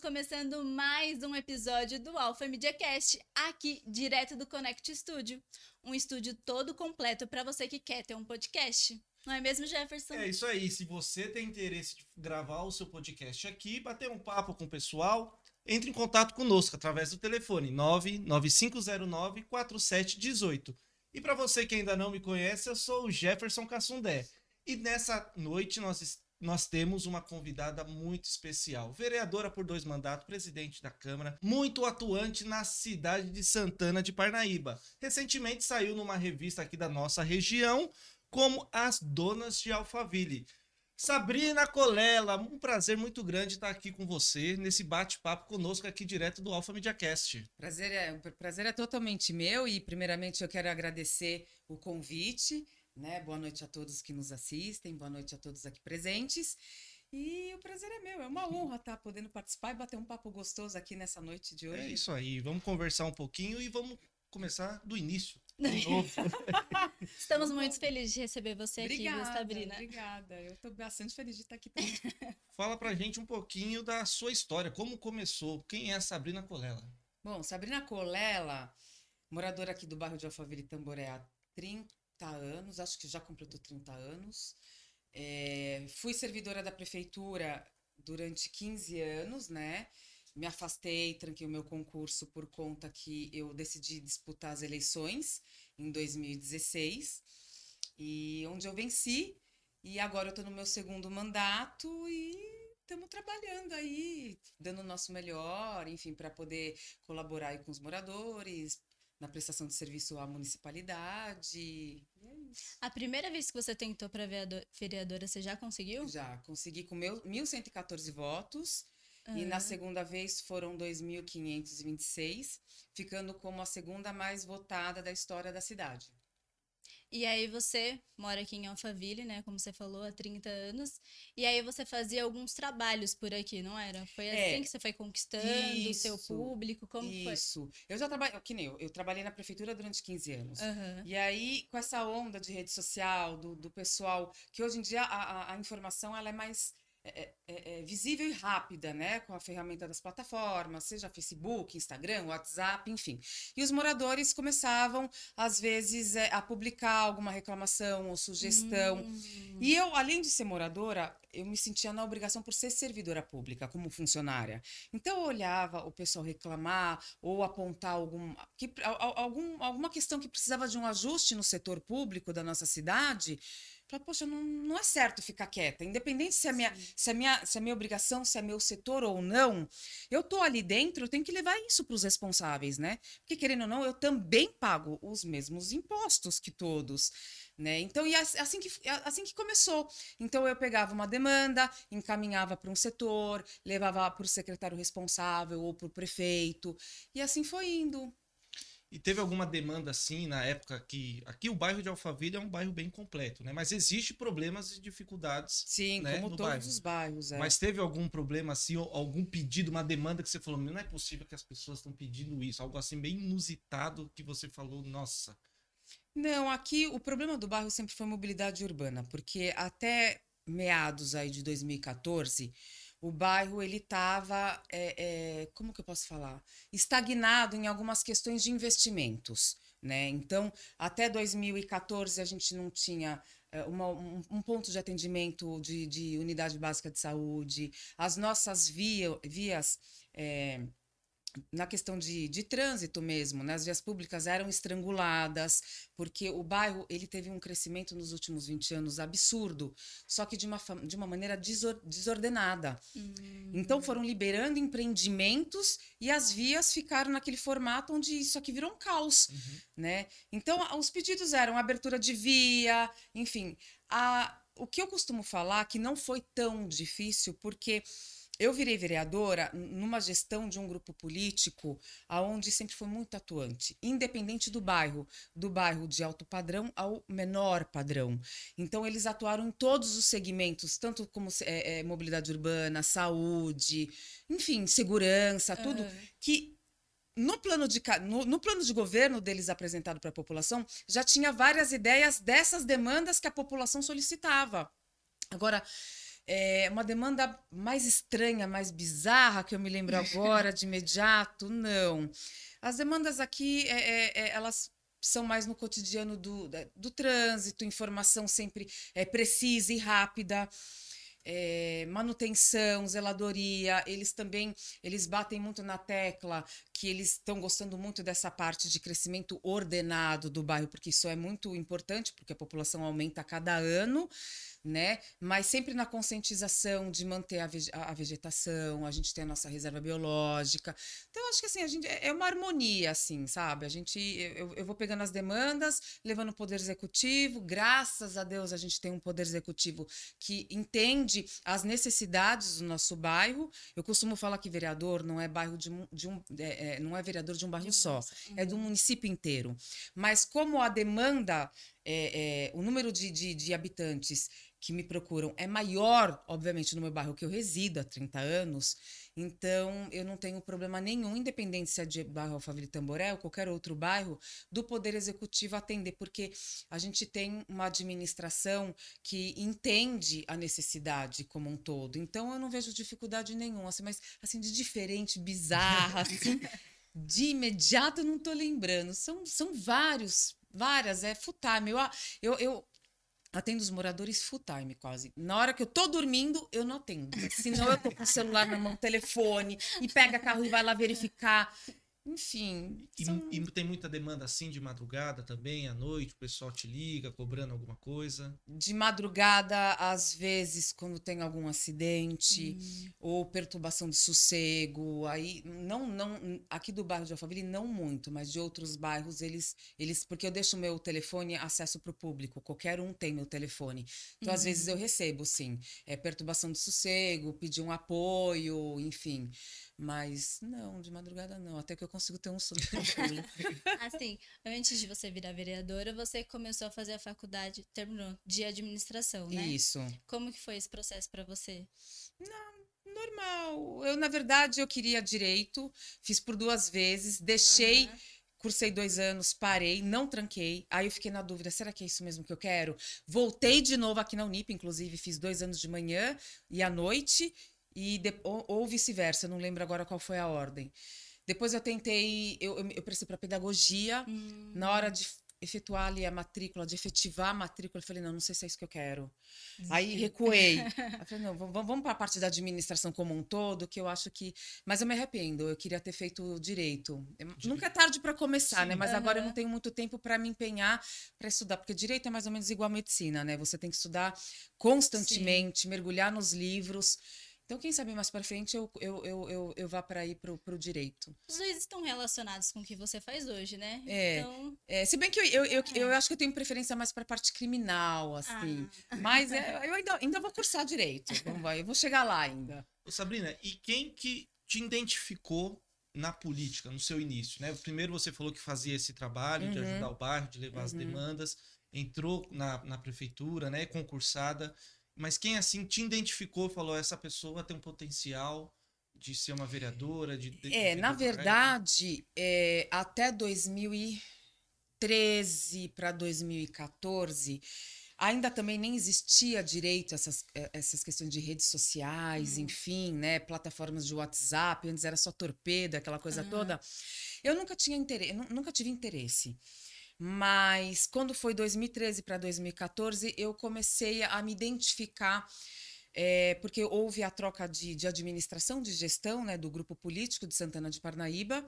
Começando mais um episódio do Alpha Media Cast, aqui direto do Connect Studio. Um estúdio todo completo para você que quer ter um podcast. Não é mesmo, Jefferson? É isso aí. Se você tem interesse de gravar o seu podcast aqui, bater um papo com o pessoal, entre em contato conosco através do telefone 99509 4718. E para você que ainda não me conhece, eu sou o Jefferson Cassundé. E nessa noite nós estamos nós temos uma convidada muito especial, vereadora por dois mandatos, presidente da Câmara, muito atuante na cidade de Santana de Parnaíba. Recentemente saiu numa revista aqui da nossa região como As Donas de Alphaville. Sabrina Colela, um prazer muito grande estar aqui com você nesse bate-papo conosco aqui direto do Alpha Media Cast. Prazer é, prazer é totalmente meu e primeiramente eu quero agradecer o convite né? Boa noite a todos que nos assistem, boa noite a todos aqui presentes. E o prazer é meu, é uma honra estar podendo participar e bater um papo gostoso aqui nessa noite de hoje. É isso aí, vamos conversar um pouquinho e vamos começar do início. Estamos muito felizes de receber você obrigada, aqui, Sabrina. Obrigada, eu estou bastante feliz de estar aqui também. Fala pra gente um pouquinho da sua história, como começou, quem é a Sabrina Colela? Bom, Sabrina Colela, moradora aqui do bairro de Alphaville Tamboré há 30 anos, acho que já completou 30 anos. É, fui servidora da prefeitura durante 15 anos, né? Me afastei, tranquei o meu concurso por conta que eu decidi disputar as eleições em 2016, e onde eu venci. E agora eu estou no meu segundo mandato e estamos trabalhando aí, dando o nosso melhor, enfim, para poder colaborar com os moradores, na prestação de serviço à municipalidade. É a primeira vez que você tentou para vereadora, você já conseguiu? Já, consegui com meu 1.114 votos. Uhum. E na segunda vez foram 2.526, ficando como a segunda mais votada da história da cidade. E aí você mora aqui em Alphaville, né? Como você falou, há 30 anos. E aí você fazia alguns trabalhos por aqui, não era? Foi é, assim que você foi conquistando o seu público? Como isso. foi? Isso. Eu já trabalhei, que nem eu, eu trabalhei na prefeitura durante 15 anos. Uhum. E aí, com essa onda de rede social, do, do pessoal, que hoje em dia a, a, a informação ela é mais é, é, é, visível e rápida, né? Com a ferramenta das plataformas, seja Facebook, Instagram, WhatsApp, enfim. E os moradores começavam, às vezes, é, a publicar alguma reclamação ou sugestão. Hum. E eu, além de ser moradora, eu me sentia na obrigação por ser servidora pública, como funcionária. Então eu olhava o pessoal reclamar ou apontar algum, que, algum, alguma questão que precisava de um ajuste no setor público da nossa cidade. Falei, poxa, não, não é certo ficar quieta. Independente se é, minha, se, é minha, se é minha obrigação, se é meu setor ou não, eu tô ali dentro, eu tenho que levar isso para os responsáveis, né? Porque, querendo ou não, eu também pago os mesmos impostos que todos. Né? Então, e assim que, assim que começou. Então, eu pegava uma demanda, encaminhava para um setor, levava para o secretário responsável ou para o prefeito, e assim foi indo. E teve alguma demanda assim na época que aqui o bairro de Alphaville é um bairro bem completo, né? Mas existe problemas e dificuldades. Sim, né, como todos bairro. os bairros. É. Mas teve algum problema assim, algum pedido, uma demanda que você falou, não é possível que as pessoas estão pedindo isso, algo assim bem inusitado que você falou, nossa. Não, aqui o problema do bairro sempre foi mobilidade urbana, porque até meados aí de 2014 o bairro ele estava, é, é, como que eu posso falar, estagnado em algumas questões de investimentos, né? Então, até 2014 a gente não tinha é, uma, um, um, ponto de atendimento de, de, unidade básica de saúde, as nossas via, vias é, na questão de, de trânsito mesmo, né? as vias públicas eram estranguladas, porque o bairro ele teve um crescimento nos últimos 20 anos absurdo, só que de uma, de uma maneira desor, desordenada. Hum. Então foram liberando empreendimentos e as vias ficaram naquele formato onde isso aqui virou um caos. Uhum. Né? Então os pedidos eram abertura de via, enfim. A, o que eu costumo falar que não foi tão difícil, porque eu virei vereadora numa gestão de um grupo político aonde sempre foi muito atuante, independente do bairro, do bairro de alto padrão ao menor padrão. Então eles atuaram em todos os segmentos, tanto como é, é, mobilidade urbana, saúde, enfim, segurança, tudo uhum. que no plano, de, no, no, plano de governo deles apresentado para a população, já tinha várias ideias dessas demandas que a população solicitava. Agora, é, uma demanda mais estranha, mais bizarra, que eu me lembro agora de imediato, não. As demandas aqui, é, é, é elas são mais no cotidiano do, do trânsito, informação sempre é, precisa e rápida é, manutenção, zeladoria, eles também eles batem muito na tecla que eles estão gostando muito dessa parte de crescimento ordenado do bairro, porque isso é muito importante, porque a população aumenta a cada ano né? Mas sempre na conscientização de manter a, vegetação, a gente tem a nossa reserva biológica. Então, acho que assim, a gente é, é uma harmonia, assim, sabe? A gente, eu, eu vou pegando as demandas, levando o poder executivo. Graças a Deus, a gente tem um poder executivo que entende as necessidades do nosso bairro. Eu costumo falar que vereador não é bairro de, de um, é, é, não é vereador de um bairro de só, uhum. é do uhum. município inteiro. Mas como a demanda é, é, o número de, de, de, habitantes que me procuram é maior, obviamente, no meu bairro que eu resido há 30 anos, então eu não tenho problema nenhum, independente se é de bairro Alphaville Tamboré ou qualquer outro bairro, do Poder Executivo atender, porque a gente tem uma administração que entende a necessidade como um todo. Então eu não vejo dificuldade nenhuma, assim, mas assim, de diferente, bizarra, assim, de imediato eu não estou lembrando. São, são vários várias, é full time. Eu, eu, eu atendo os moradores full time, quase. Na hora que eu tô dormindo, eu não atendo. Senão eu tô com o celular na mão, telefone, e pega carro e vai lá verificar. Enfim. E, são... e, tem muita demanda assim de madrugada também, à noite, o pessoal te liga cobrando alguma coisa? De madrugada, às vezes, quando tem algum acidente hum. ou perturbação de sossego. Aí, não, não, aqui do bairro de Alphaville, não muito, mas de outros bairros, eles. eles Porque eu deixo meu telefone acesso para o público, qualquer um tem meu telefone. Então, às vezes, eu uhum. recebo, sim. É, perturbação de sossego, pedir um apoio, enfim. Mas não, de madrugada não, até que eu consigo ter um sono tranquilo. assim, antes de você virar vereadora, você começou a fazer a faculdade, terminou, de administração, né? Isso. Como que foi esse processo para você? Não, normal. Eu, na verdade, eu queria direito, fiz por duas vezes, deixei. Uhum. Cursei dois anos, parei, não tranquei. Aí eu fiquei na dúvida: será que é isso mesmo que eu quero? Voltei de novo aqui na Unip, inclusive, fiz dois anos de manhã e à noite e de, ou, ou vice-versa, não lembro agora qual foi a ordem. Depois eu tentei, eu, eu, eu prestei para pedagogia, hum. na hora de efetuar ali a matrícula, de efetivar a matrícula, eu falei, não, não sei se é isso que eu quero. Aí recuei. Aí falei, não, vamos, vamos para a parte da administração como um todo, que eu acho que. Mas eu me arrependo, eu queria ter feito direito. Nunca é tarde para começar, Sim. né? Mas agora eu não tenho muito tempo para me empenhar para estudar, porque direito é mais ou menos igual a medicina, né? Você tem que estudar constantemente, Sim. mergulhar nos livros. Então, quem sabe mais para frente eu, eu, eu, eu, eu vá para ir pro, pro direito. Os dois estão relacionados com o que você faz hoje, né? É. Então... é se bem que eu, eu, eu, é. eu acho que eu tenho preferência mais para a parte criminal, assim. Ah. Mas é, eu ainda, ainda vou cursar direito. Vamos, eu vou chegar lá ainda. Ô Sabrina, e quem que te identificou na política, no seu início, né? Primeiro você falou que fazia esse trabalho uhum. de ajudar o bairro, de levar uhum. as demandas, entrou na, na prefeitura, né? Concursada mas quem assim te identificou falou essa pessoa tem um potencial de ser uma vereadora de, de é na verdade é, até 2013 para 2014 ainda também nem existia direito essas, é, essas questões de redes sociais, uhum. enfim, né, plataformas de WhatsApp, antes era só torpedo, aquela coisa uhum. toda. Eu nunca tinha interesse, nunca tive interesse. Mas quando foi 2013 para 2014, eu comecei a me identificar. É, porque houve a troca de, de, administração, de gestão né, do grupo político de Santana de Parnaíba,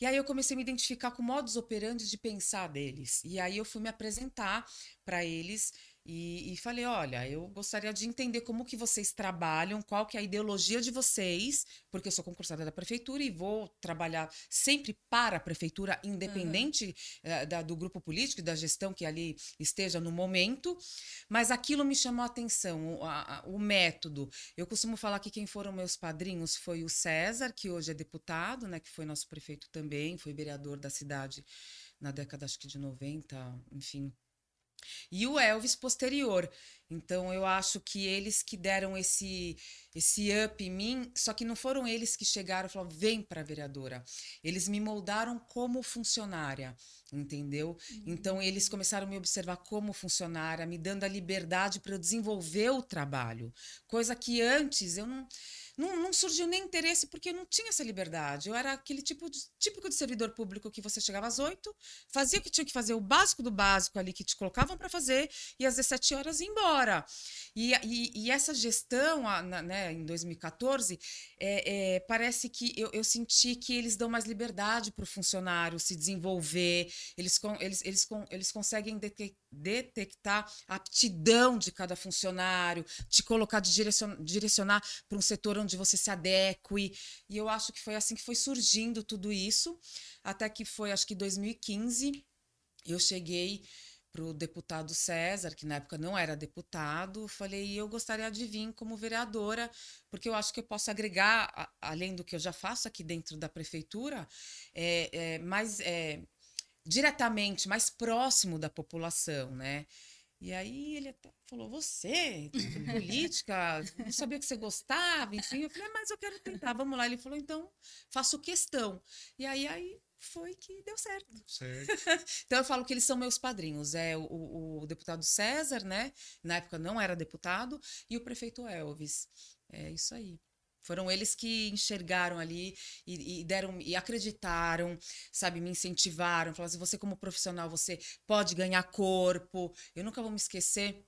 e aí eu comecei a me identificar com modus operandi de pensar deles. E aí eu fui me apresentar para eles e, e, falei, olha, eu gostaria de entender como que vocês trabalham, qual que é a ideologia de vocês, porque eu sou concursada da prefeitura e vou trabalhar sempre para a prefeitura, independente uhum. da, do grupo político e da gestão que ali esteja no momento. Mas aquilo me chamou a atenção, o, a, o método. Eu costumo falar que quem foram meus padrinhos foi o César, que hoje é deputado, né, que foi nosso prefeito também, foi vereador da cidade na década acho que de 90, enfim, E o Elvis posterior. Então eu acho que eles que deram esse esse up em mim, só que não foram eles que chegaram e falaram: "Vem para vereadora". Eles me moldaram como funcionária, entendeu? Uhum. Então eles começaram a me observar como funcionária, me dando a liberdade para eu desenvolver o trabalho, coisa que antes eu não não, não surgiu nem interesse porque eu não tinha essa liberdade. Eu era aquele tipo de, típico de servidor público que você chegava às oito, fazia o que tinha que fazer, o básico do básico ali que te colocavam para fazer, e às 17 horas ia embora. E, e, e essa gestão, a, na, né, em 2014, é, é, parece que eu, eu, senti que eles dão mais liberdade para o funcionário se desenvolver, eles, eles, eles, eles conseguem detectar a aptidão de cada funcionário, te colocar, de direcionar, direcionar para um setor onde você se adeque. E eu acho que foi assim que foi surgindo tudo isso, até que foi, acho que 2015, eu cheguei para o deputado César, que na época não era deputado, falei, eu gostaria de vir como vereadora, porque eu acho que eu posso agregar, além do que eu já faço aqui dentro da prefeitura, é, é, mais é, diretamente, mais próximo da população, né? E aí ele até falou: Você, política, não sabia que você gostava, enfim. Eu falei: ah, Mas eu quero tentar, vamos lá. Ele falou: Então, faço questão. E aí, aí foi que deu certo. certo. então eu falo que eles são meus padrinhos. É o, o, o, deputado César, né? Na época não era deputado, e o prefeito Elvis. É isso aí. Foram eles que enxergaram ali e, e, deram e acreditaram, sabe, me incentivaram, falaram assim, você como profissional, você pode ganhar corpo. Eu nunca vou me esquecer.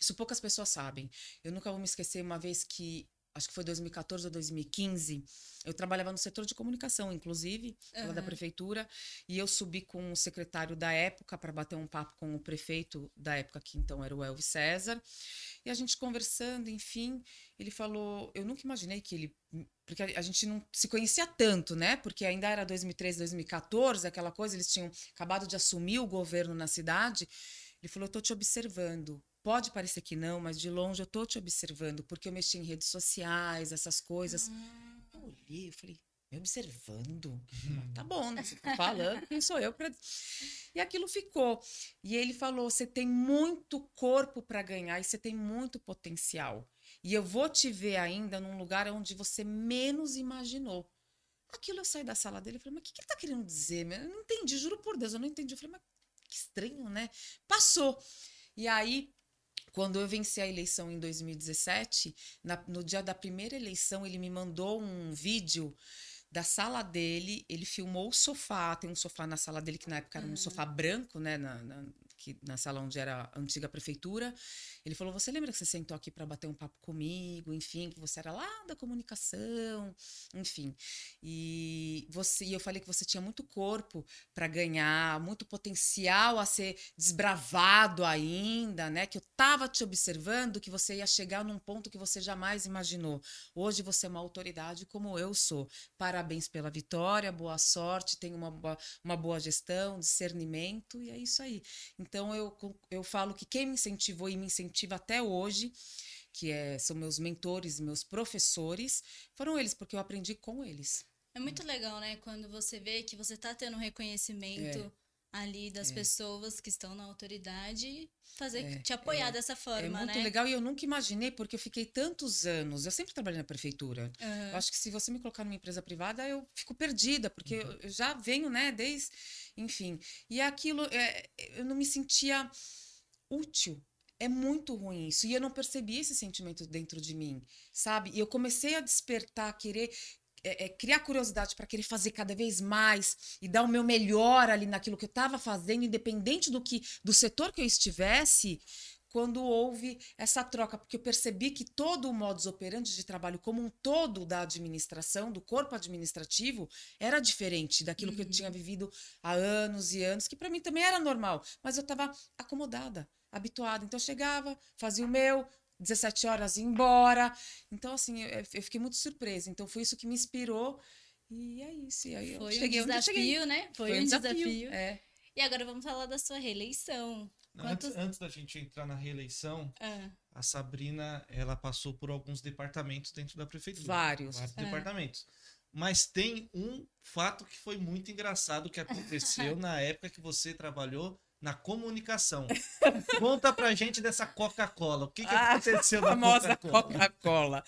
Isso poucas pessoas sabem. Eu nunca vou me esquecer uma vez que acho que foi 2014 ou 2015, eu trabalhava no setor de comunicação, inclusive, uhum. da prefeitura, e eu subi com o secretário da época para bater um papo com o prefeito da época, que então era o Elvis César, e a gente conversando, enfim, ele falou, eu nunca imaginei que ele porque a gente não se conhecia tanto, né? Porque ainda era 2013, 2014, aquela coisa, eles tinham acabado de assumir o governo na cidade. Ele falou: "Eu tô te observando. Pode parecer que não, mas de longe eu tô te observando, porque eu mexi em redes sociais, essas coisas. Hum. Eu olhei, eu falei, me observando? Hum. Tá bom, né? Você tá falando, quem sou eu para E aquilo ficou. E ele falou: você tem muito corpo para ganhar e você tem muito potencial. E eu vou te ver ainda num lugar onde você menos imaginou. Aquilo eu saí da sala dele e falei, mas o que, que ele tá querendo dizer? Eu não entendi, juro por Deus, eu não entendi. Eu falei, mas que estranho, né? Passou. E aí quando eu venci a eleição em 2017, na, no dia da primeira eleição, ele me mandou um vídeo da sala dele, ele filmou o sofá, tem um sofá na sala dele que na época era um sofá branco, né, na, na, que, na sala onde era a antiga prefeitura. Ele falou: Você lembra que você sentou aqui para bater um papo comigo? Enfim, que você era lá da comunicação, enfim. E você, e eu falei que você tinha muito corpo para ganhar, muito potencial a ser desbravado ainda, né? Que eu tava te observando, que você ia chegar num ponto que você jamais imaginou. Hoje você é uma autoridade como eu sou. Parabéns pela vitória, boa sorte, tenha uma, uma boa gestão, discernimento, e é isso aí. Então eu, eu falo que quem me incentivou e me incentiva até hoje, que é, são meus mentores, meus professores, foram eles, porque eu aprendi com eles. É muito legal, né? Quando você vê que você está tendo um reconhecimento. É ali das é. pessoas que estão na autoridade fazer é, te apoiar é, dessa forma, é muito né? legal e eu nunca imaginei porque eu fiquei tantos anos, eu sempre trabalhei na prefeitura. Uhum. Eu acho que se você me colocar numa empresa privada, eu fico perdida, porque uhum. eu, eu, já venho, né, desde, enfim. E aquilo é, eu não me sentia útil. É muito ruim isso. E eu não percebi esse sentimento dentro de mim, sabe? E eu comecei a despertar, a querer é, é, criar curiosidade para querer fazer cada vez mais e dar o meu melhor ali naquilo que eu estava fazendo, independente do que do setor que eu estivesse, quando houve essa troca, porque eu percebi que todo o modus operandi de trabalho como um todo da administração, do corpo administrativo, era diferente daquilo uhum. que eu tinha uhum. vivido há anos e anos, que para mim também era normal, mas eu estava acomodada, habituada. Então eu chegava, fazia o meu, 17 horas e embora. Então, assim, eu, eu, fiquei muito surpresa. Então, foi isso que me inspirou. E é isso. E aí foi eu cheguei um desafio, né? Foi, foi um desafio. desafio. É. E agora vamos falar da sua reeleição. Quantos... Antes, antes, da gente entrar na reeleição, ah. a Sabrina ela passou por alguns departamentos dentro da prefeitura. Vários. Vários ah. departamentos. Mas tem um fato que foi muito engraçado que aconteceu na época que você trabalhou na comunicação. Conta pra gente dessa Coca-Cola. O que, que ah, aconteceu na famosa Coca-Cola?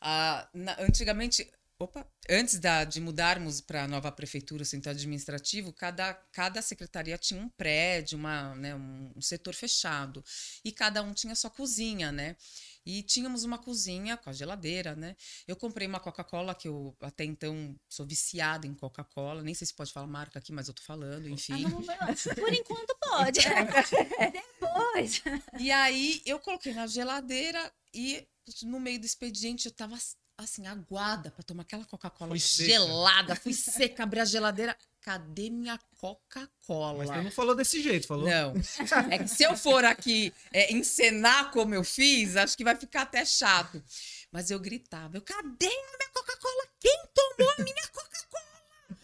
ah, antigamente, opa, antes da, de mudarmos para a nova prefeitura, o centro administrativo, cada, cada secretaria tinha um prédio, uma, né, um, um setor fechado. E cada um tinha sua cozinha, né? E tínhamos uma cozinha com a geladeira, né? Eu comprei uma Coca-Cola, que eu até então sou viciada em Coca-Cola. Nem sei se pode falar marca aqui, mas eu tô falando, enfim. Ah, não, não, por enquanto pode. Depois. E aí eu coloquei na geladeira e no meio do expediente eu tava assim, aguada para tomar aquela Coca-Cola gelada. Fui seca, abri a geladeira. Cadê minha Coca-Cola? Mas você não falou desse jeito, falou? Não. É que se eu for aqui é, encenar como eu fiz, acho que vai ficar até chato. Mas eu gritava: eu, cadê a minha Coca-Cola? Quem tomou a minha Coca-Cola?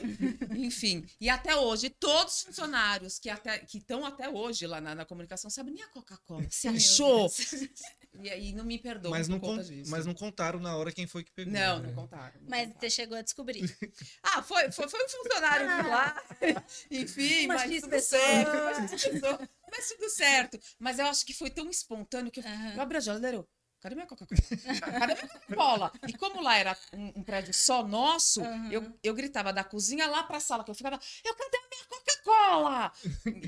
Enfim, e até hoje, todos os funcionários que estão até, até hoje lá na, na comunicação sabem nem a Coca-Cola. Você achou? E aí não me perdoam mas não conta disso. Mas não contaram na hora quem foi que pegou. Não, né? não contaram. Não mas contaram. você chegou a descobrir. ah, foi, foi, foi um funcionário ah. lá. Enfim, mas, tudo certo. Mas, mas tudo certo. Mas eu acho que foi tão espontâneo que eu, uhum. eu abri a geladeira. Cadê minha Coca-Cola? Cadê minha Coca-Cola? E como lá era um, um prédio só nosso, uhum. eu, eu gritava da cozinha lá pra sala, que eu ficava, eu cadê a minha Coca-Cola?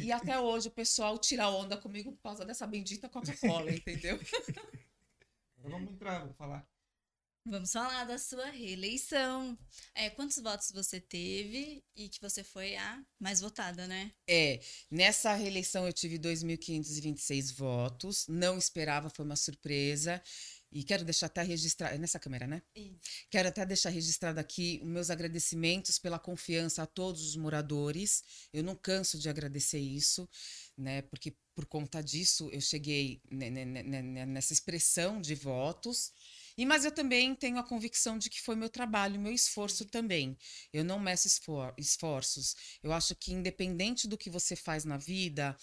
E até hoje o pessoal tira onda comigo por causa dessa bendita Coca-Cola, entendeu? Vamos entrar, vou falar. Vamos falar da sua reeleição. É, quantos votos você teve e que você foi a mais votada, né? É, nessa reeleição eu tive 2.526 votos, não esperava, foi uma surpresa. E quero deixar até registrado, é nessa câmera, né? Isso. Quero até deixar registrado aqui os meus agradecimentos pela confiança a todos os moradores. Eu não canso de agradecer isso, né? Porque por conta disso eu cheguei nessa expressão de votos. E mas eu também tenho a convicção de que foi meu trabalho, meu esforço também. Eu não meço esfor esforços. Eu acho que independente do que você faz na vida,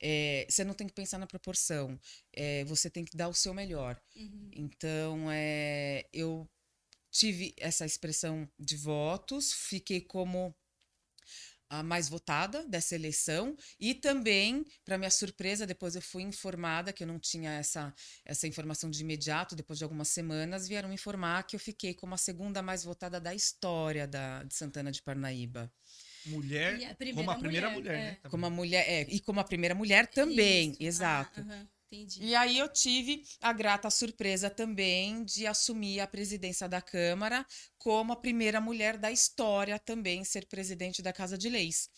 é, você não tem que pensar na proporção. É, você tem que dar o seu melhor. Uhum. Então, é, eu tive essa expressão de votos, fiquei como a mais votada dessa eleição e também, para minha surpresa, depois eu fui informada que eu não tinha essa, essa informação de imediato, depois de algumas semanas vieram me informar que eu fiquei como a segunda mais votada da história da, de Santana de Parnaíba. Mulher, como a primeira mulher, mulher né? é. né? Como a mulher, é, e como a primeira mulher também, Isso. exato. Ah, Entendi. E aí eu tive a grata surpresa também de assumir a presidência da Câmara como a primeira mulher da história também ser presidente da Casa de Leis.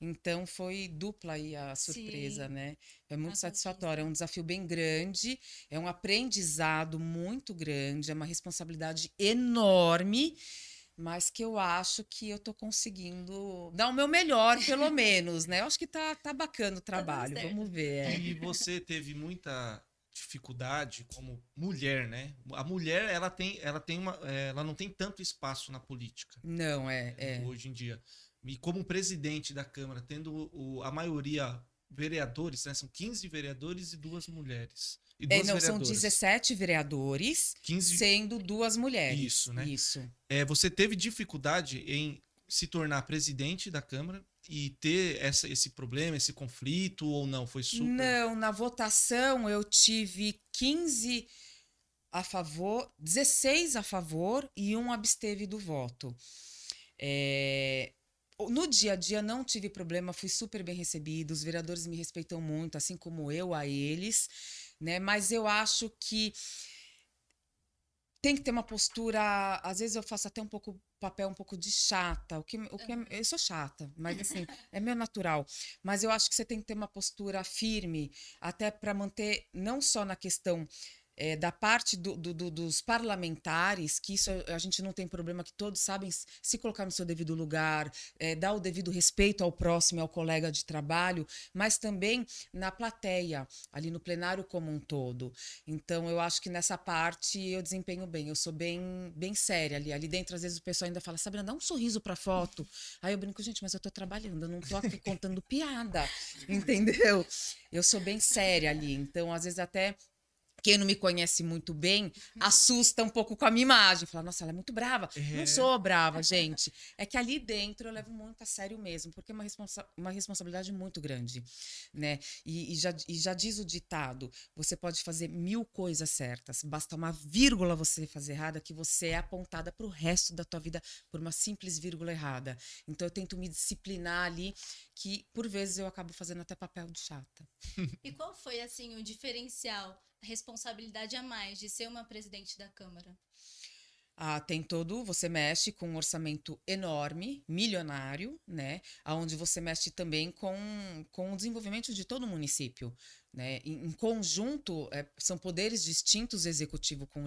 Então foi dupla aí a surpresa, Sim. né? É muito satisfatório, é um desafio bem grande, é um aprendizado muito grande, é uma responsabilidade enorme mas que eu acho que eu tô conseguindo dar o meu melhor, pelo menos, né? Eu acho que tá, tá bacana o tá trabalho, vamos ver. É. E você teve muita dificuldade como mulher, né? A mulher, ela tem, ela tem uma, é, ela não tem tanto espaço na política. Não, é, é. Hoje em dia. E como presidente da Câmara, tendo o, a maioria vereadores, né? São 15 vereadores e duas mulheres. E é, não, são 17 vereadores, 15... sendo duas mulheres. Isso, né? Isso. É, você teve dificuldade em se tornar presidente da Câmara e ter essa, esse problema, esse conflito ou não? Foi super. Não, na votação eu tive 15 a favor, 16 a favor e um absteve do voto. É, no dia a dia não tive problema, fui super bem recebido, os vereadores me respeitam muito, assim como eu a eles né? Mas eu acho que tem que ter uma postura. Às vezes eu faço até um pouco papel um pouco de chata, o que, o que é, eu sou chata, mas assim é meu natural. Mas eu acho que você tem que ter uma postura firme, até para manter não só na questão é, da parte do, do, do, dos parlamentares, que isso a gente não tem problema, que todos sabem se colocar no seu devido lugar, é, dar o devido respeito ao próximo, ao colega de trabalho, mas também na plateia, ali no plenário como um todo. Então, eu acho que nessa parte eu desempenho bem, eu sou bem, bem séria ali. Ali dentro, às vezes, o pessoal ainda fala, Sabrina, dá um sorriso pra foto. Aí eu brinco, gente, mas eu tô trabalhando, eu não tô aqui contando piada, entendeu? Eu sou bem séria ali. Então, às vezes, até quem não me conhece muito bem assusta um pouco com a minha imagem. Fala, nossa, ela é muito brava. É. Não sou brava, gente. É que ali dentro eu levo muito a sério mesmo, porque é uma, responsa uma responsabilidade muito grande, né? E, e, já, e já diz o ditado: você pode fazer mil coisas certas, basta uma vírgula você fazer errada que você é apontada para o resto da tua vida por uma simples vírgula errada. Então eu tento me disciplinar ali, que por vezes eu acabo fazendo até papel de chata. E qual foi assim o diferencial? Responsabilidade a mais de ser uma presidente da Câmara? Ah, tem todo, você mexe com um orçamento enorme, milionário, né? Onde você mexe também com, com o desenvolvimento de todo o município. Né? Em, em conjunto, é, são poderes distintos executivo com,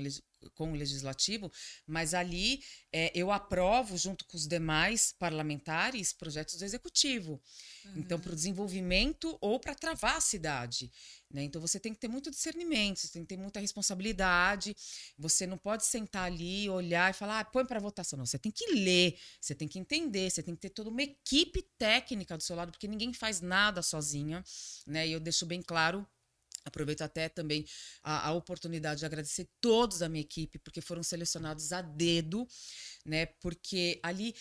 com o legislativo, mas ali é, eu aprovo, junto com os demais parlamentares, projetos do executivo. Então, uhum. Então, para o desenvolvimento ou para travar a cidade. Né? Então você tem que ter muito discernimento, você tem que ter muita responsabilidade. Você não pode sentar ali, olhar e falar, ah, põe para votação. Não, você tem que ler, você tem que entender, você tem que ter toda uma equipe técnica do seu lado, porque ninguém faz nada sozinha. Né? E eu deixo bem claro Aproveito até também a, a, oportunidade de agradecer todos da minha equipe, porque foram selecionados a dedo, né? Porque ali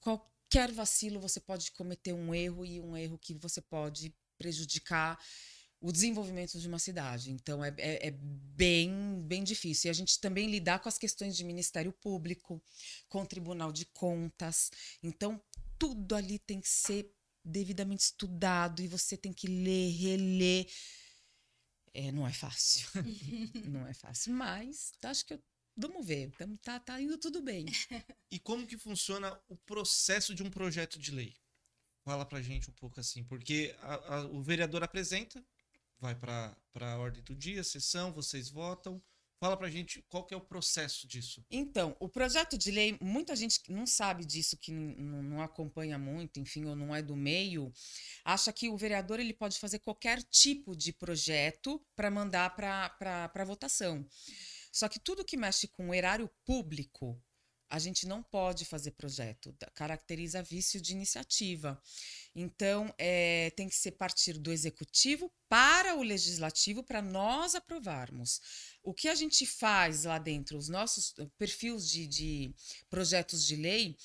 qualquer vacilo você pode cometer um erro e um erro que você pode prejudicar o desenvolvimento de uma cidade. Então, é, é, é, bem, bem difícil. E a gente também lidar com as questões de Ministério Público, com o Tribunal de Contas. Então, tudo ali tem que ser devidamente estudado e você tem que ler, reler. É, não é fácil. não é fácil, mas acho que eu Vamos ver, tá, tá indo tudo bem. E como que funciona o processo de um projeto de lei? Fala pra gente um pouco assim, porque a, a, o vereador apresenta, vai para a ordem do dia, sessão, vocês votam. Fala para a gente qual que é o processo disso. Então, o projeto de lei, muita gente não sabe disso, que não, não acompanha muito, enfim, ou não é do meio, acha que o vereador ele pode fazer qualquer tipo de projeto para mandar para votação. Só que tudo que mexe com o erário público, a gente não pode fazer projeto, caracteriza vício de iniciativa. Então, é, tem que ser partir do executivo para o legislativo para nós aprovarmos. O que a gente faz lá dentro, os nossos perfis de, de projetos de lei,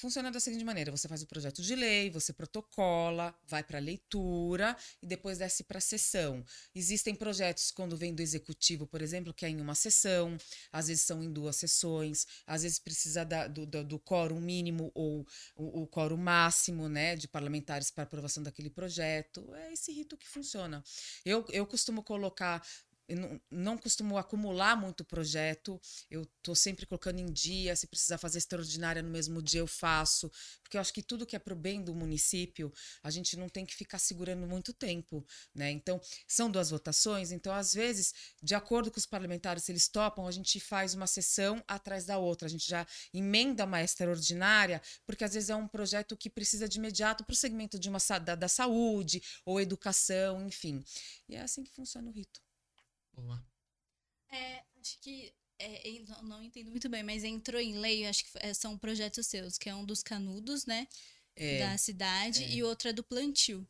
funciona da seguinte maneira: você faz o projeto de lei, você protocola, vai para a leitura e depois desce para a sessão. Existem projetos quando vem do executivo, por exemplo, que é em uma sessão, às vezes são em duas sessões, às vezes precisa da, do, do, do quórum mínimo ou o, o quórum máximo né, de parlamentares para aprovação daquele projeto. É esse rito que funciona. Eu, eu costumo colocar não, não costumo acumular muito projeto, eu estou sempre colocando em dia, se precisar fazer extraordinária no mesmo dia eu faço, porque eu acho que tudo que é para o bem do município, a gente não tem que ficar segurando muito tempo, né? Então, são duas votações, então às vezes, de acordo com os parlamentares, se eles topam, a gente faz uma sessão atrás da outra, a gente já emenda uma extraordinária, porque às vezes é um projeto que precisa de imediato para o segmento de uma, da, da saúde ou educação, enfim. E é assim que funciona o rito. Boa. É, acho que. É, não, entendo muito bem, mas entrou em lei, acho que é, são projetos seus, que é um dos canudos, né? É, da cidade, é. e outro é do plantio.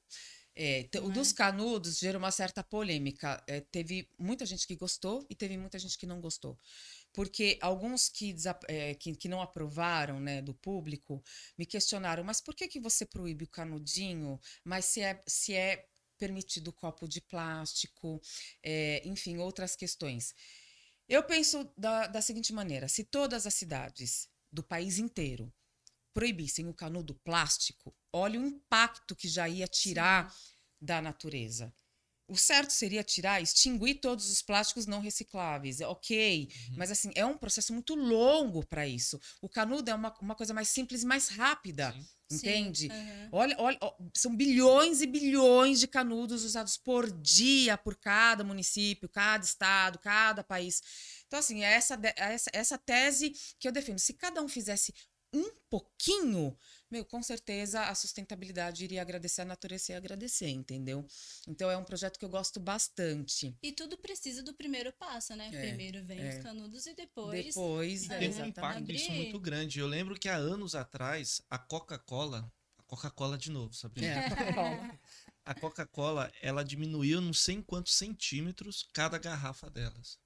É, o dos canudos gerou uma certa polêmica. É, teve muita gente que gostou e teve muita gente que não gostou. Porque alguns que, é, que, que, não aprovaram né, do público me questionaram, mas por que, que você proíbe o canudinho? Mas se é, se é permitido copo de plástico, é, enfim, outras questões. Eu penso da, da seguinte maneira: se todas as cidades do país inteiro proibissem o canudo plástico, olha o impacto que já ia tirar Sim. da natureza. O certo seria tirar, extinguir todos os plásticos não recicláveis, ok, uhum. mas assim, é um processo muito longo para isso. O canudo é uma, uma coisa mais simples e mais rápida. Sim. Entende? Uhum. Olha, olha, são bilhões e bilhões de canudos usados por dia por cada município, cada estado, cada país. Então, assim, é essa, é essa, essa tese que eu defendo. Se cada um fizesse um pouquinho, meu, com certeza a sustentabilidade iria agradecer a natureza e agradecer, entendeu? Então é um projeto que eu gosto bastante. E tudo precisa do primeiro passo, né? É, Primeiro vem é. os canudos e depois. Depois, é, tem um impacto disso muito grande. Eu lembro que há anos atrás, a Coca-Cola, a Coca-Cola de novo, sabe? É, a Coca-Cola. a Coca-Cola, ela diminuiu não sei em quantos centímetros cada garrafa delas.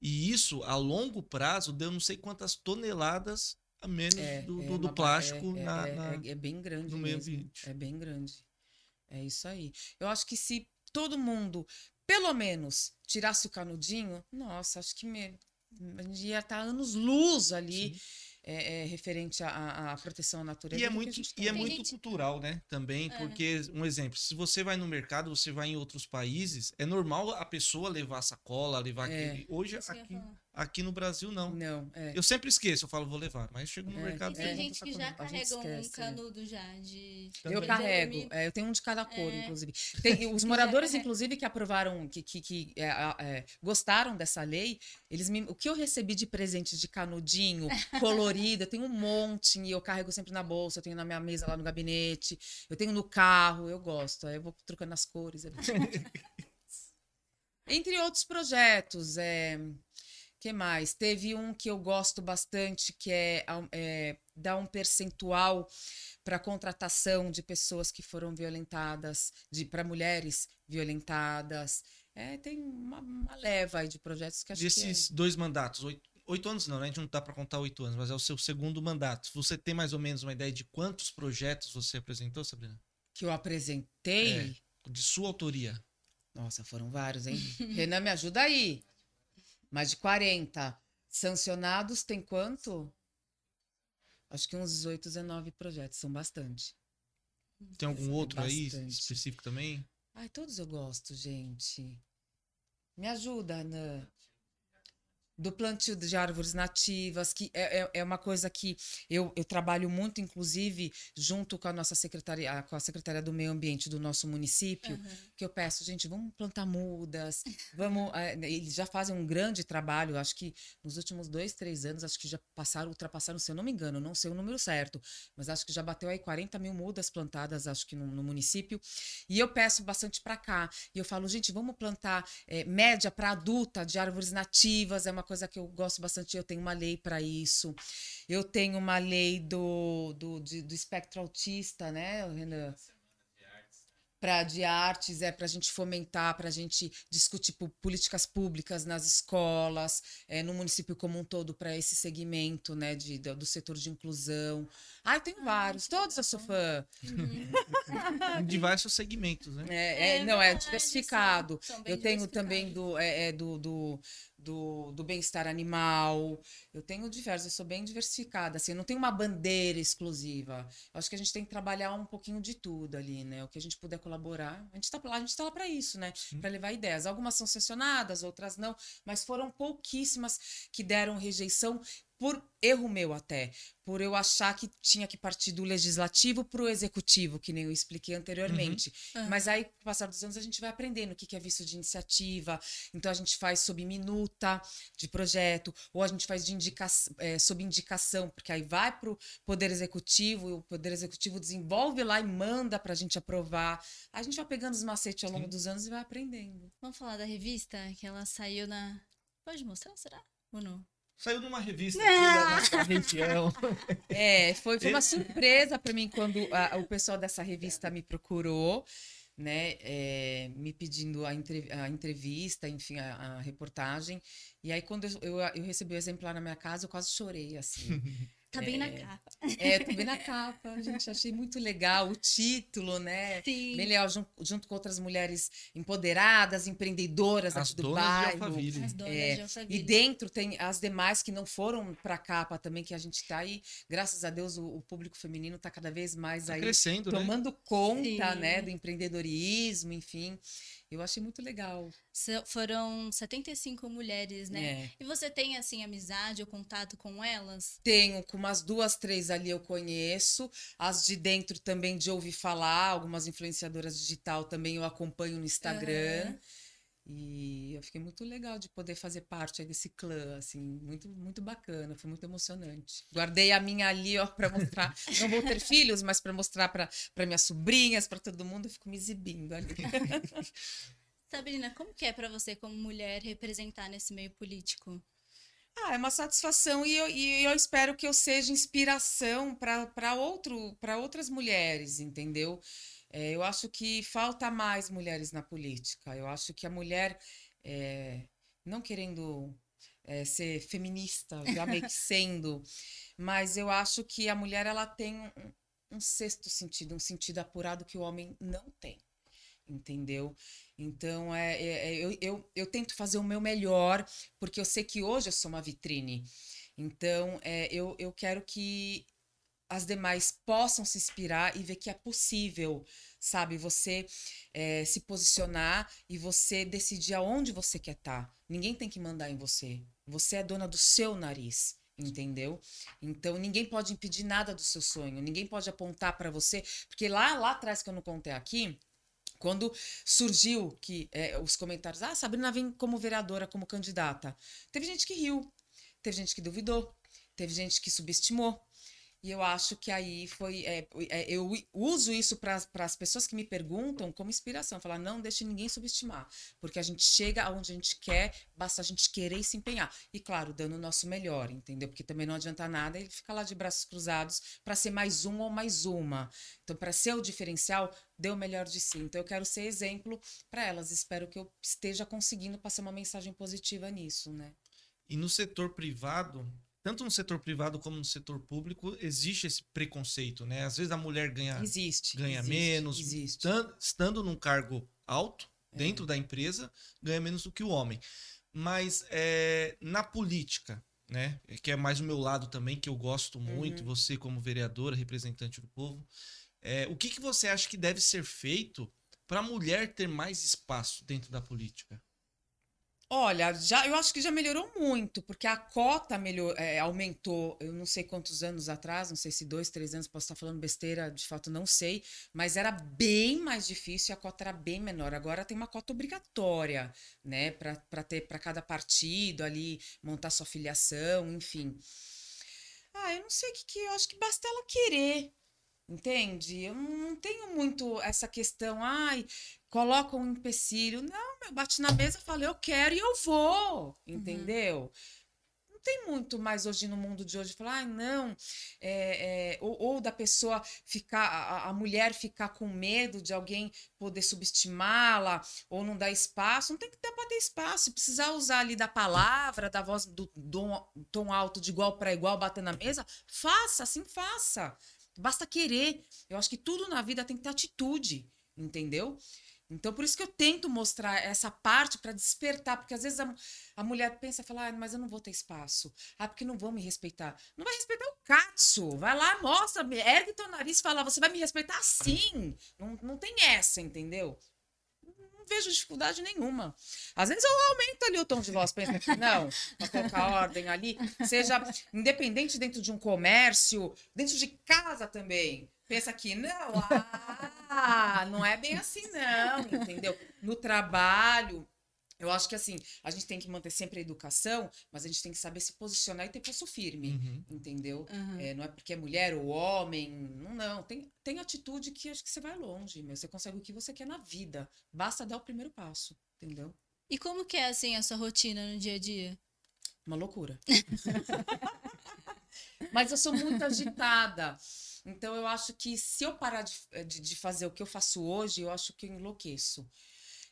E isso, a longo prazo, deu não sei quantas toneladas a menos É, do, é do- ba- plástico é, na, é, na- é- é bem grande no meio mesmo. ambiente. É bem grande. É isso aí. Eu acho que se todo mundo, pelo menos, tirasse o canudinho, nossa, acho que me, a gente ia estar anos luz ali Sim. É, é, referente à- à, proteção à natureza. E é muito, tá e é muito gente- cultural, né? Também, É. porque, um exemplo, se você vai no mercado, você vai em outros países, é normal a pessoa levar sacola, levar É. aquele. Hoje, aqui, aqui no Brasil, não. Não, é. Eu sempre esqueço, eu falo, vou levar, mas chego no É. mercado E tem gente que já carrega um esquece, canudo já de. Também. Eu carrego, é, eu tenho um de cada cor, É. inclusive. Tem- os moradores, inclusive, que aprovaram, que, que, que, é, é, gostaram dessa lei, eles me, o que eu recebi de presente de canudinho, colorido, eu tenho um monte, e eu carrego sempre na bolsa, eu tenho na minha mesa lá no gabinete, eu tenho no carro, eu gosto, aí eu vou trocando as cores. é Entre outros projetos, é, que mais? Teve um que eu gosto bastante, que é, é dar um percentual para contratação de pessoas que foram violentadas, para mulheres violentadas. É, tem uma, uma leva aí de projetos que acho Desses que dois mandatos, oito, oito anos não, né? A gente não dá para contar oito anos, mas é o seu segundo mandato. Você tem mais ou menos uma ideia de quantos projetos você apresentou, Sabrina? que eu apresentei. É. De sua autoria. Nossa, foram vários, hein? Renan, me ajuda aí. Mais de 40. Sancionados tem quanto? Acho que uns 18, 19 projetos, são bastante. Tem algum outro aí Bastante. específico também? Ai, todos eu gosto, gente. Me ajuda, Ana. Do plantio de árvores nativas, que é, é, é uma coisa que eu, eu trabalho muito, inclusive, junto com a nossa secretaria, com a Secretaria do Meio Ambiente do nosso município, Aham. que eu peço, gente, vamos plantar mudas, vamos. eh, eles já fazem um grande trabalho, acho que nos últimos dois, três anos, acho que já passaram, ultrapassaram, se eu não me engano, não sei o número certo, mas acho que já bateu aí 40 mil mudas plantadas, acho que no, no município. E eu peço bastante para cá. E eu falo, gente, vamos plantar eh, média para adulta de árvores nativas, é uma coisa que eu gosto bastante, eu tenho uma lei para isso. Eu tenho uma lei do, do, de- do espectro autista, né, Renan? Pra, de artes, é para a gente fomentar, para a gente discutir políticas públicas nas escolas, é, no município como um todo, para esse segmento né, de, do, do setor de inclusão. Ai, tem vários, todos eu sou fã. Uhum. Em diversos segmentos, né? É, é, não, é verdade, diversificado. Eu tenho também do, é, é, do, do, do, do bem-estar animal. Eu tenho diversos, eu sou bem diversificada. Assim, eu não tenho uma bandeira exclusiva. Eu acho que a gente tem que trabalhar um pouquinho de tudo ali, né? O que a gente puder colaborar. A gente está lá, a gente está lá para isso, né? Para levar ideias. Algumas são sancionadas, outras não, mas foram pouquíssimas que deram rejeição por erro meu até, por eu achar que tinha que partir do legislativo para o executivo, que nem eu expliquei anteriormente. Aham. Mas aí, com o passar dos anos, a gente vai aprendendo o que que é visto de iniciativa. Então, a gente faz sob minuta de projeto, ou a gente faz de indica eh, sob indicação, porque aí vai para o Poder Executivo, e o Poder Executivo desenvolve lá e manda para a gente aprovar. A gente vai pegando os macetes ao longo Sim. dos anos e vai aprendendo. Vamos falar da revista que ela saiu na. Pode mostrar, será? Ou não? Saiu numa revista aqui da nossa região. É, foi, foi uma surpresa para mim quando a- o pessoal dessa revista me procurou, né, é, me pedindo a, entre- a entrevista, enfim, a, a reportagem. E aí, quando eu, eu, eu recebi o exemplar na minha casa, eu quase chorei, assim. Tá bem na É. capa. É, tô bem na capa, gente, achei muito legal o título, né? Sim. Bem legal, jun- junto, com outras mulheres empoderadas, empreendedoras As aqui do de bairro. Alphaville. As donas É, de E Alphaville. dentro tem as demais que não foram para capa também, que a gente tá aí. Graças a Deus, o, o público feminino tá cada vez mais Tá aí crescendo, né? tomando conta, Sim. né, do empreendedorismo, enfim. Eu achei muito legal. Foram 75 mulheres, né? É. E você tem, assim, amizade ou contato com elas? Tenho com umas duas, três ali eu conheço. As de dentro também de ouvir falar, algumas influenciadoras digital também eu acompanho no Instagram. Aham. E eu fiquei muito legal de poder fazer parte desse clã, assim, muito, muito bacana, foi muito emocionante. Guardei a minha ali, ó, para mostrar. Não vou ter filhos, mas para mostrar para minhas sobrinhas, para todo mundo, eu fico me exibindo ali. Sabrina, como que é pra você, como mulher, representar nesse meio político? Ah, é uma satisfação e eu, e eu espero que eu seja inspiração para outro, para outras mulheres, entendeu? É, eu acho que falta mais mulheres na política. Eu acho que a mulher, é, não querendo é, ser feminista, já meio que sendo, mas eu acho que a mulher ela tem um, um sexto sentido, um sentido apurado que o homem não tem entendeu? Então, é, é, é, eu, eu, eu tento fazer o meu melhor, porque eu sei que hoje eu sou uma vitrine. Então, é, eu, eu quero que as demais possam se inspirar e ver que é possível, sabe? Você é, se posicionar e você decidir aonde você quer estar. Tá. Ninguém tem que mandar em você. Você é dona do seu nariz entendeu? Então ninguém pode impedir nada do seu sonho, ninguém pode apontar para você, porque lá lá atrás que eu não contei aqui, quando surgiu que é, os comentários, ah, Sabrina vem como vereadora, como candidata, teve gente que riu, teve gente que duvidou, teve gente que subestimou, e eu acho que aí foi. É, é, eu uso isso para as pessoas que me perguntam como inspiração. Falar, não deixe ninguém subestimar. Porque a gente chega aonde a gente quer, basta a gente querer e se empenhar. E claro, dando o nosso melhor, entendeu? Porque também não adianta nada ele ficar lá de braços cruzados para ser mais um ou mais uma. Então, para ser o diferencial, dê o melhor de si. Então, eu quero ser exemplo para elas. Espero que eu esteja conseguindo passar uma mensagem positiva nisso, né? E no setor privado, tanto no setor privado como no setor público, existe esse preconceito, né? Às vezes a mulher ganha, existe, ganha existe, menos, existe. estando num cargo alto é. dentro é. da empresa, ganha menos do que o homem. Mas é, na política, né? Que é mais o meu lado também, que eu gosto muito, uhum. você como vereadora, representante do povo. É, o que, que você acha que deve ser feito para a mulher ter mais espaço dentro da política? Olha, já, eu acho que já melhorou muito, porque a cota melhor, é, aumentou, eu não sei quantos anos atrás, não sei se dois, três anos, posso estar falando besteira, de fato não sei, mas era bem mais difícil e a cota era bem menor. Agora tem uma cota obrigatória, né, para ter para cada partido ali, montar sua filiação, enfim. Ah, eu não sei o que, que eu acho que basta ela querer. Entende? Eu não tenho muito essa questão, ai, coloca um empecilho. Não, eu bati na mesa, falei, eu quero e eu vou, uhum. entendeu? Uhum. Não tem muito mais hoje no mundo de hoje falar, ai, não, é, é, ou, ou, da pessoa ficar, a, a, mulher ficar com medo de alguém poder subestimá-la ou não dar espaço. Não tem que dar para ter espaço. Precisar usar ali da palavra, da voz do, do tom alto de igual para igual, bater na mesa, faça, assim faça. Basta querer. Eu acho que tudo na vida tem que ter atitude, entendeu? Então, por isso que eu tento mostrar essa parte para despertar, porque às vezes a, a mulher pensa, fala, ah, mas eu não vou ter espaço. Ah, porque não vão me respeitar. Não vai respeitar o Katsu. Vai lá, mostra, ergue teu nariz e fala, você vai me respeitar sim. Não, não tem essa, entendeu? Vejo dificuldade nenhuma. Às vezes eu aumento ali o tom de voz, pensa que não, para colocar ordem ali, seja independente dentro de um comércio, dentro de casa também. Pensa que não, ah, não é bem assim não, entendeu? No trabalho, eu acho que assim, a gente tem que manter sempre a educação, mas a gente tem que saber se posicionar e ter pulso firme, uhum. entendeu? Uhum. É, não é porque é mulher ou homem, não, não. Tem, tem atitude que acho que você vai longe, meu. Você consegue o que você quer na vida. Basta dar o primeiro passo, entendeu? E como que é, assim, a sua rotina no dia a dia? Uma loucura. mas eu sou muito agitada. Então, eu acho que se eu parar de, de, de fazer o que eu faço hoje, eu acho que eu enlouqueço.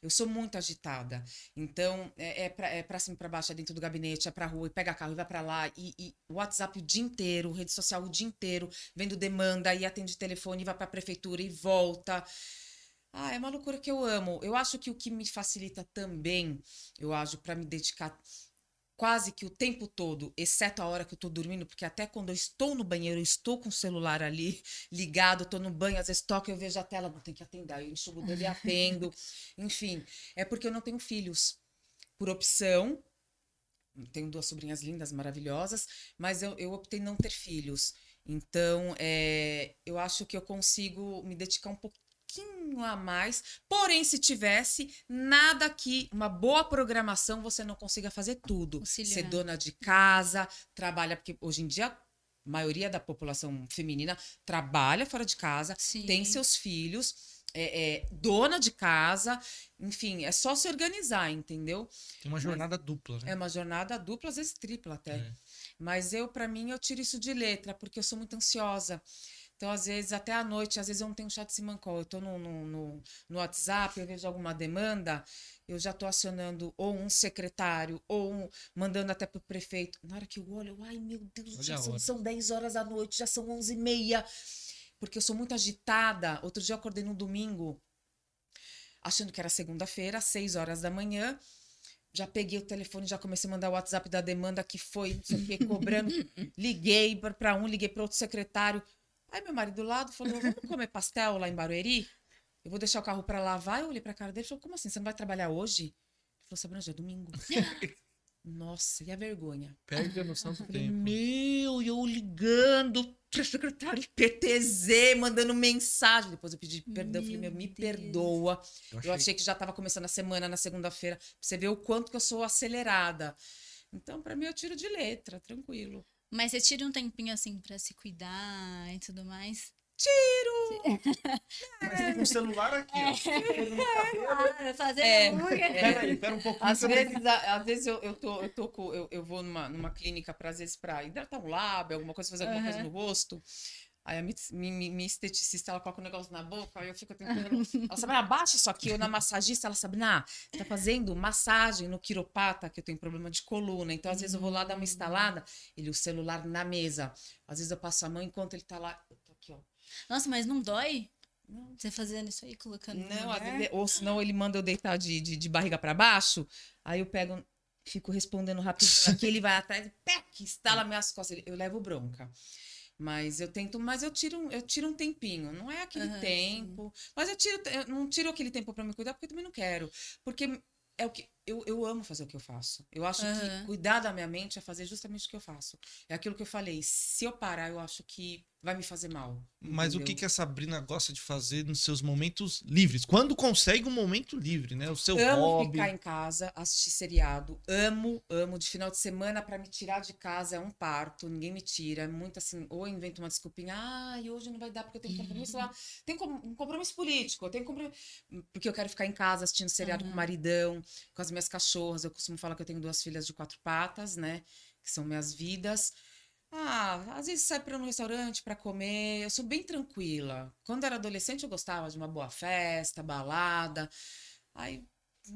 Eu sou muito agitada. Então, é, é para é pra cima e pra baixo, é dentro do gabinete, é pra rua, e pega carro e vai para lá. E, e WhatsApp o dia inteiro, rede social o dia inteiro, vendo demanda, e atende telefone, e vai pra prefeitura e volta. Ah, é uma loucura que eu amo. Eu acho que o que me facilita também, eu acho, para me dedicar quase que o tempo todo, exceto a hora que eu tô dormindo, porque até quando eu estou no banheiro, eu estou com o celular ali ligado, tô no banho, às vezes toco eu vejo a tela, não tem que atender, eu enxugo dele e atendo. Enfim, é porque eu não tenho filhos. Por opção, tenho duas sobrinhas lindas, maravilhosas, mas eu, eu optei não ter filhos. Então, é, eu acho que eu consigo me dedicar um pouco pouquinho a mais. Porém, se tivesse, nada que uma boa programação você não consiga fazer tudo. Auxiliar. Ser dona de casa, trabalha, porque hoje em dia a maioria da população feminina trabalha fora de casa, Sim. tem seus filhos. É, é, dona de casa, enfim, é só se organizar, entendeu? Tem uma jornada Mas, dupla, né? É uma jornada dupla, às vezes tripla até. É. Mas eu, para mim, eu tiro isso de letra, porque eu sou muito ansiosa. Então, às vezes, até à noite, às vezes eu não tenho chat Simancol, eu tô no, no, no, no WhatsApp, eu vejo alguma demanda, eu já tô acionando ou um secretário, ou um, mandando até pro prefeito. Na hora que eu olho, eu, ai meu Deus, já são, são 10 horas da noite, já são 11 e meia. Porque eu sou muito agitada. Outro dia eu acordei no domingo, achando que era segunda-feira, às 6 horas da manhã já peguei o telefone, já comecei a mandar o WhatsApp da demanda que foi, não sei o que, cobrando. liguei para um, liguei para outro secretário. Aí meu marido do lado falou: vamos comer pastel lá em Barueri? Eu vou deixar o carro para lavar. Eu olhei para a cara dele e falei: como assim? Você não vai trabalhar hoje? Ele falou: Sabrina, hoje é domingo. Nossa, e a vergonha? Perde a noção do tempo. Meu, e eu ligando para secretário de PTZ, mandando mensagem. Depois eu pedi perdão, meu falei, meu, me Deus. perdoa. Eu achei... eu achei... que já estava começando a semana, na segunda-feira. Você vê o quanto que eu sou acelerada. Então, para mim, eu tiro de letra, tranquilo. Mas você tira um tempinho assim para se cuidar e tudo mais? Tiro! Mas tem um celular aqui, ó. Ah, fazer é, é. Pera um pouquinho. Às vezes, às vezes eu, eu, tô, eu, tô com, eu, eu vou numa, numa clínica, para às vezes, para hidratar um lábio, alguma coisa, fazer alguma uhum. coisa no rosto. Aí a minha, esteticista, ela coloca o um negócio na boca, aí eu fico tentando. Ela sabe, abaixa isso aqui. Ou na massagista, ela sabe, nah, tá fazendo massagem no quiropata, que eu tenho problema de coluna. Então, às vezes, eu vou lá dar uma instalada, ele, o celular na mesa. Às vezes, eu passo a mão enquanto ele tá lá. Eu tô aqui, ó. Nossa, mas não dói? Não. Você fazendo isso aí, colocando. Não, às vezes, ou senão ele manda eu deitar de, de, de barriga para baixo, aí eu pego, fico respondendo rapidinho aqui, ele vai atrás, pec, instala minhas costas, eu levo bronca. Mas eu tento, mas eu tiro, eu tiro um tempinho. Não é aquele uhum, tempo. Sim. Mas eu tiro, eu não tiro aquele tempo para me cuidar, porque eu também não quero. Porque é o que eu, eu amo fazer o que eu faço. Eu acho uhum. que cuidar da minha mente é fazer justamente o que eu faço. É aquilo que eu falei. Se eu parar, eu acho que vai me fazer mal. Mas entendeu? o que, que a Sabrina gosta de fazer nos seus momentos livres? Quando consegue um momento livre, né? O seu amo hobby. ficar em casa, assistir seriado. Amo, amo. De final de semana, para me tirar de casa é um parto. Ninguém me tira. É muito assim, ou invento uma desculpinha. Ah, e hoje não vai dar porque eu tenho compromisso lá. Tem um compromisso político. Eu tenho compromisso... Porque eu quero ficar em casa assistindo seriado uhum. com o maridão, com as minhas cachorras. Eu costumo falar que eu tenho duas filhas de quatro patas, né? Que são minhas vidas. Ah, às vezes sai para um restaurante para comer. Eu sou bem tranquila. Quando era adolescente, eu gostava de uma boa festa, balada. Aí,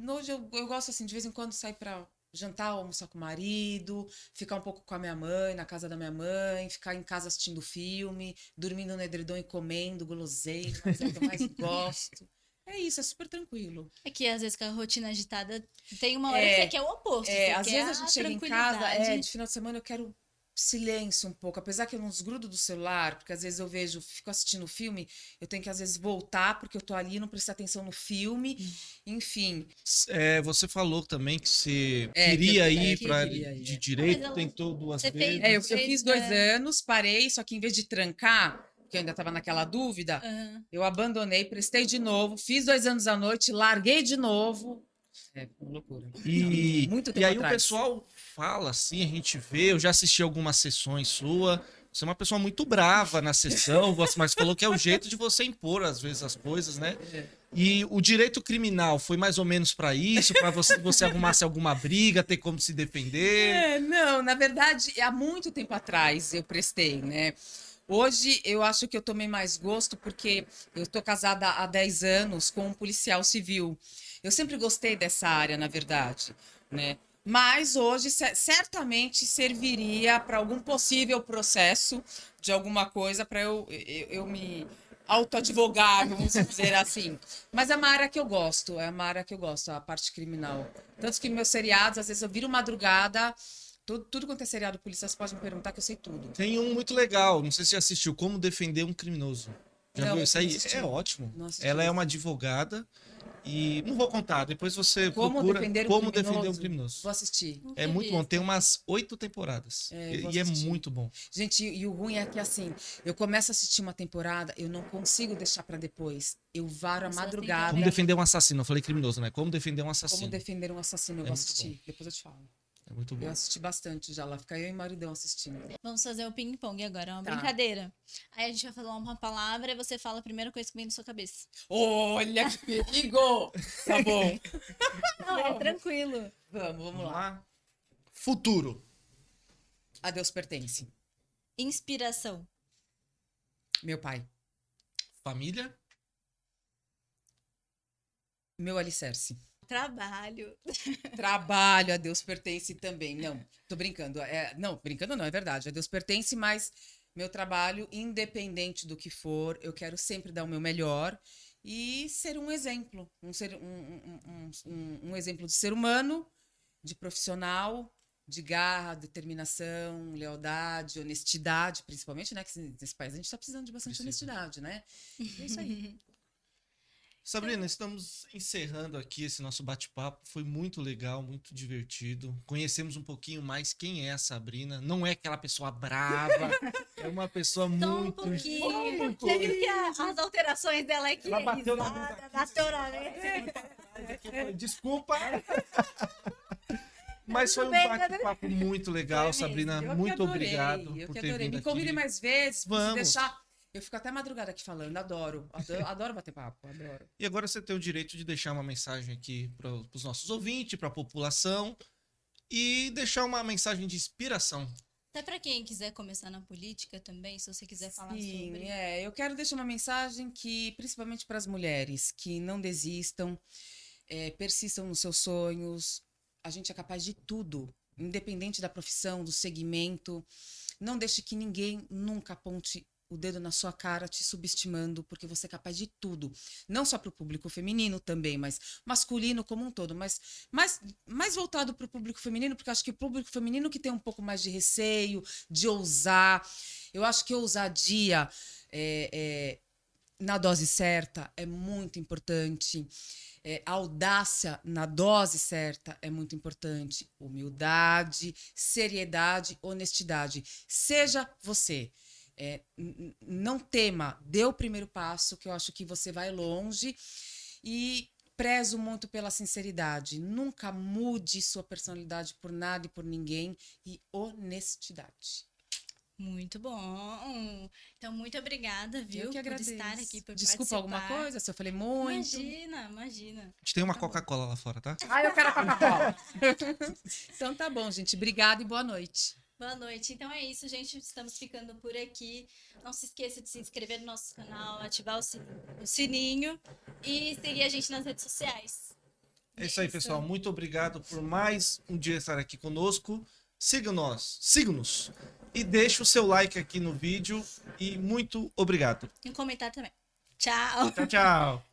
hoje eu, eu gosto assim, de vez em quando sair para jantar, almoçar com o marido, ficar um pouco com a minha mãe, na casa da minha mãe, ficar em casa assistindo filme, dormindo no edredom e comendo guloseimas, é o que eu mais gosto. É isso, é super tranquilo. É que às vezes com a rotina agitada tem uma hora é, que você quer o oposto. É, às vezes a gente chega em casa, é, de final de semana eu quero silêncio um pouco, apesar que eu não desgrudo do celular, porque às vezes eu vejo, fico assistindo o filme, eu tenho que às vezes voltar porque eu tô ali, não prestar atenção no filme, hum. enfim. É, você falou também que você é, queria que eu, ir é, para de direito, tentou duas vezes. É, eu, eu, fiz dois é. anos, parei, só que em vez de trancar, que eu ainda estava naquela dúvida, uhum. eu abandonei, prestei de novo, fiz dois anos à noite, larguei de novo. É, loucura. E, Muito tempo e aí atrás. o pessoal fala assim, a gente vê, eu já assisti algumas sessões sua. Você é uma pessoa muito brava na sessão, mas falou que é o jeito de você impor, às vezes, as coisas, né? E o direito criminal foi mais ou menos para isso, para você, você arrumasse alguma briga, ter como se defender? É, não, na verdade, há muito tempo atrás eu prestei, né? Hoje eu acho que eu tomei mais gosto porque eu estou casada há 10 anos com um policial civil. Eu sempre gostei dessa área, na verdade, né? Mas hoje certamente serviria para algum possível processo de alguma coisa para eu, eu, eu, me autoadvogar, vamos dizer assim. Mas é uma área que eu gosto, é uma área que eu gosto, a parte criminal. Tanto que meus seriados, às vezes eu viro madrugada, tudo, tudo quanto é seriado polícia, você pode me perguntar que eu sei tudo. Tem um muito legal, não sei se você assistiu, Como Defender um Criminoso. Já não, viu isso aí? É ótimo. Ela é uma advogada e não vou contar, depois você como procura defender um como criminoso. defender um criminoso. Vou assistir. É muito bom, tem umas oito temporadas. É, e, e é muito bom. Gente, e, e, o ruim é que assim, eu começo a assistir uma temporada, eu não consigo deixar para depois. Eu varo a madrugada. Como defender um assassino? Eu falei criminoso, né? Como defender um assassino? Como defender um assassino, eu é vou assistir. Bom. Depois eu te falo. É muito bom. Eu assisti bastante já lá, fica eu e maridão assistindo. Vamos fazer o ping-pong agora, é uma tá. brincadeira. Aí a gente vai falar uma palavra e você fala a primeira coisa que vem na sua cabeça. Olha que perigo! tá bom. Não, é tranquilo. Vamos, vamos lá. Futuro. A Deus pertence. Inspiração. Meu pai. Família? Meu alicerce. Trabalho. Trabalho, a Deus pertence também. Não, tô brincando. É, não, brincando não, é verdade. A Deus pertence, mas meu trabalho, independente do que for, eu quero sempre dar o meu melhor e ser um exemplo. Um, ser, um, um, um, um exemplo de ser humano, de profissional, de garra, determinação, lealdade, honestidade, principalmente, né? Que nesse país a gente está precisando de bastante Precisa. honestidade, né? é isso aí. Sabrina, estamos encerrando aqui esse nosso bate-papo. Foi muito legal, muito divertido. Conhecemos um pouquinho mais quem é a Sabrina. Não é aquela pessoa brava, é uma pessoa Só muito. Um pouquinho. Muito... Você viu que as alterações dela aqui Ela bateu risada, naturalmente. Desculpa. Mas foi um bate-papo muito legal, Sabrina. muito obrigado eu por ter vindo Me convide mais vezes. Vamos. deixar eu fico até madrugada aqui falando, adoro. Adoro, adoro bater papo, adoro. E agora você tem o direito de deixar uma mensagem aqui para os nossos ouvintes, para a população e deixar uma mensagem de inspiração. Até para quem quiser começar na política também, se você quiser falar Sim, sobre. é. Eu quero deixar uma mensagem que, principalmente para as mulheres, que não desistam, é, persistam nos seus sonhos. A gente é capaz de tudo, independente da profissão, do segmento. Não deixe que ninguém nunca aponte o dedo na sua cara te subestimando, porque você é capaz de tudo. Não só para o público feminino também, mas masculino como um todo. Mas mais, mais voltado para o público feminino, porque acho que o público feminino que tem um pouco mais de receio, de ousar. Eu acho que ousadia é, é, na dose certa é muito importante. É, audácia na dose certa é muito importante. Humildade, seriedade, honestidade. Seja você. É, não tema, dê o primeiro passo, que eu acho que você vai longe. E prezo muito pela sinceridade. Nunca mude sua personalidade por nada e por ninguém. E honestidade. Muito bom. Então, muito obrigada, viu, eu que agradeço. por estar aqui, por Desculpa participar. alguma coisa se eu falei muito. Imagina, imagina. A gente tem uma tá Coca-Cola lá fora, tá? Ah, eu quero a Coca-Cola. então tá bom, gente. Obrigada e boa noite. Boa noite. Então é isso, gente. Estamos ficando por aqui. Não se esqueça de se inscrever no nosso canal, ativar o sininho e seguir a gente nas redes sociais. É isso aí, pessoal. Muito obrigado por mais um dia estar aqui conosco. Siga-nos, siga-nos e deixe o seu like aqui no vídeo e muito obrigado. E um comentário também. Tchau. Tchau, tchau.